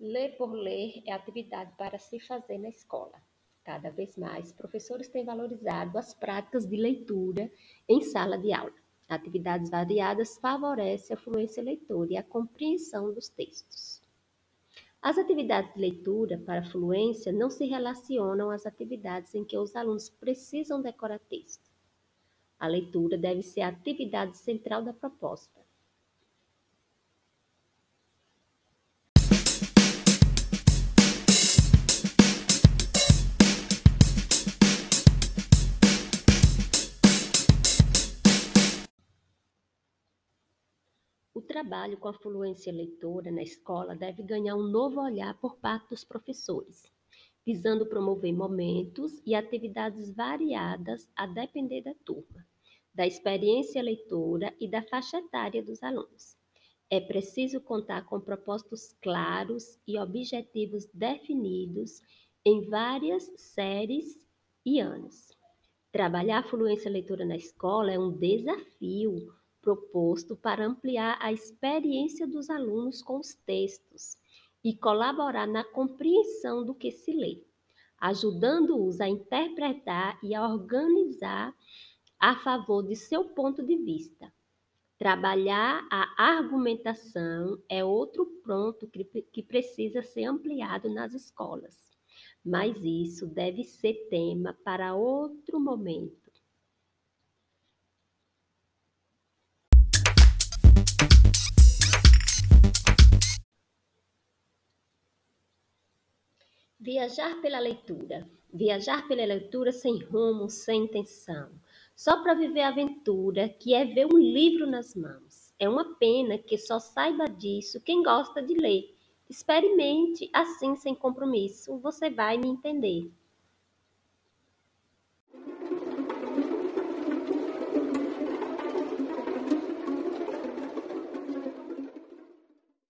Ler por ler é atividade para se fazer na escola. Cada vez mais, professores têm valorizado as práticas de leitura em sala de aula. Atividades variadas favorecem a fluência leitora e a compreensão dos textos. As atividades de leitura para fluência não se relacionam às atividades em que os alunos precisam decorar texto. A leitura deve ser a atividade central da proposta. Trabalho com a fluência leitora na escola deve ganhar um novo olhar por parte dos professores, visando promover momentos e atividades variadas a depender da turma, da experiência leitora e da faixa etária dos alunos. É preciso contar com propósitos claros e objetivos definidos em várias séries e anos. Trabalhar a fluência leitora na escola é um desafio proposto para ampliar a experiência dos alunos com os textos e colaborar na compreensão do que se lê, ajudando-os a interpretar e a organizar a favor de seu ponto de vista. Trabalhar a argumentação é outro ponto que precisa ser ampliado nas escolas, mas isso deve ser tema para outro momento. Viajar pela leitura. Viajar pela leitura sem rumo, sem intenção. Só para viver a aventura, que é ver um livro nas mãos. É uma pena que só saiba disso quem gosta de ler. Experimente assim, sem compromisso, você vai me entender.